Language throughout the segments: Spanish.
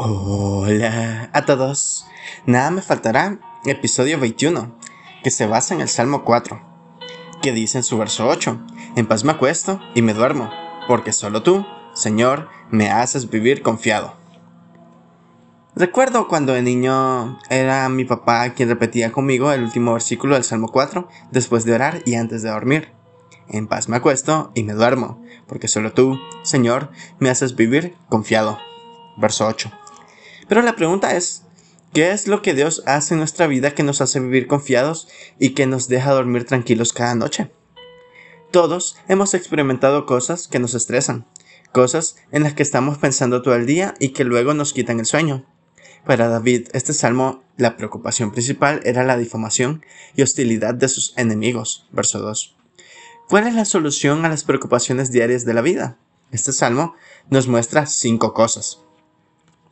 Hola a todos. Nada me faltará, episodio 21, que se basa en el Salmo 4, que dice en su verso 8, En paz me acuesto y me duermo, porque solo tú, Señor, me haces vivir confiado. Recuerdo cuando de niño era mi papá quien repetía conmigo el último versículo del Salmo 4 después de orar y antes de dormir. En paz me acuesto y me duermo, porque solo tú, Señor, me haces vivir confiado. Verso 8. Pero la pregunta es, ¿qué es lo que Dios hace en nuestra vida que nos hace vivir confiados y que nos deja dormir tranquilos cada noche? Todos hemos experimentado cosas que nos estresan, cosas en las que estamos pensando todo el día y que luego nos quitan el sueño. Para David, este salmo, la preocupación principal era la difamación y hostilidad de sus enemigos. Verso 2. ¿Cuál es la solución a las preocupaciones diarias de la vida? Este salmo nos muestra cinco cosas.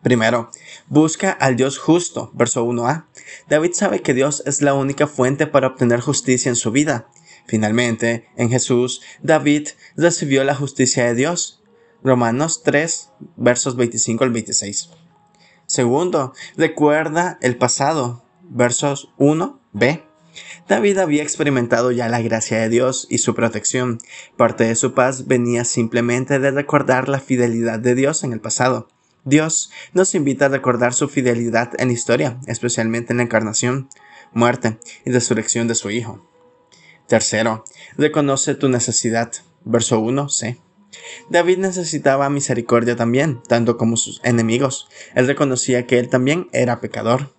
Primero, busca al Dios justo, verso 1a. David sabe que Dios es la única fuente para obtener justicia en su vida. Finalmente, en Jesús, David recibió la justicia de Dios. Romanos 3, versos 25 al 26. Segundo, recuerda el pasado, versos 1b. David había experimentado ya la gracia de Dios y su protección. Parte de su paz venía simplemente de recordar la fidelidad de Dios en el pasado. Dios nos invita a recordar su fidelidad en la historia, especialmente en la encarnación, muerte y resurrección de su Hijo. Tercero, reconoce tu necesidad. Verso 1, c. David necesitaba misericordia también, tanto como sus enemigos. Él reconocía que él también era pecador.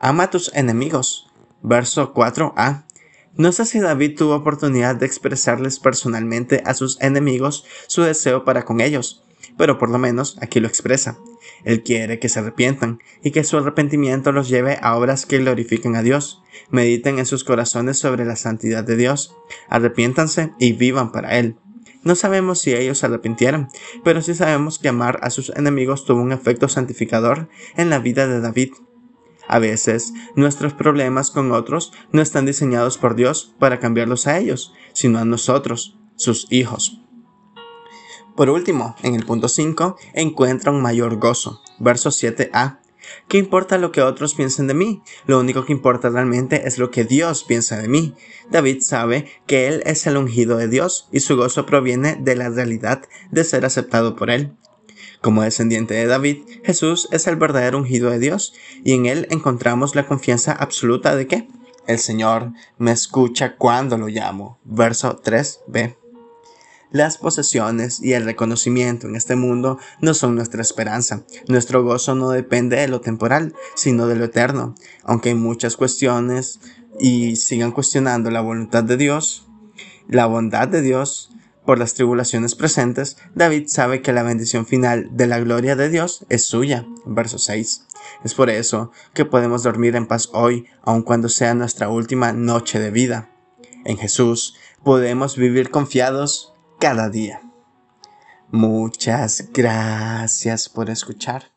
Ama a tus enemigos. Verso 4a. No sé si David tuvo oportunidad de expresarles personalmente a sus enemigos su deseo para con ellos, pero por lo menos aquí lo expresa. Él quiere que se arrepientan y que su arrepentimiento los lleve a obras que glorifiquen a Dios. Mediten en sus corazones sobre la santidad de Dios. Arrepiéntanse y vivan para Él. No sabemos si ellos se arrepintieron, pero sí sabemos que amar a sus enemigos tuvo un efecto santificador en la vida de David. A veces, nuestros problemas con otros no están diseñados por Dios para cambiarlos a ellos, sino a nosotros, sus hijos. Por último, en el punto 5, encuentra un mayor gozo. Verso 7a. ¿Qué importa lo que otros piensen de mí? Lo único que importa realmente es lo que Dios piensa de mí. David sabe que Él es el ungido de Dios y su gozo proviene de la realidad de ser aceptado por Él. Como descendiente de David, Jesús es el verdadero ungido de Dios y en Él encontramos la confianza absoluta de que el Señor me escucha cuando lo llamo. Verso 3b. Las posesiones y el reconocimiento en este mundo no son nuestra esperanza. Nuestro gozo no depende de lo temporal, sino de lo eterno. Aunque hay muchas cuestiones y sigan cuestionando la voluntad de Dios, la bondad de Dios, por las tribulaciones presentes, David sabe que la bendición final de la gloria de Dios es suya. Verso 6. Es por eso que podemos dormir en paz hoy, aun cuando sea nuestra última noche de vida. En Jesús podemos vivir confiados cada día. Muchas gracias por escuchar.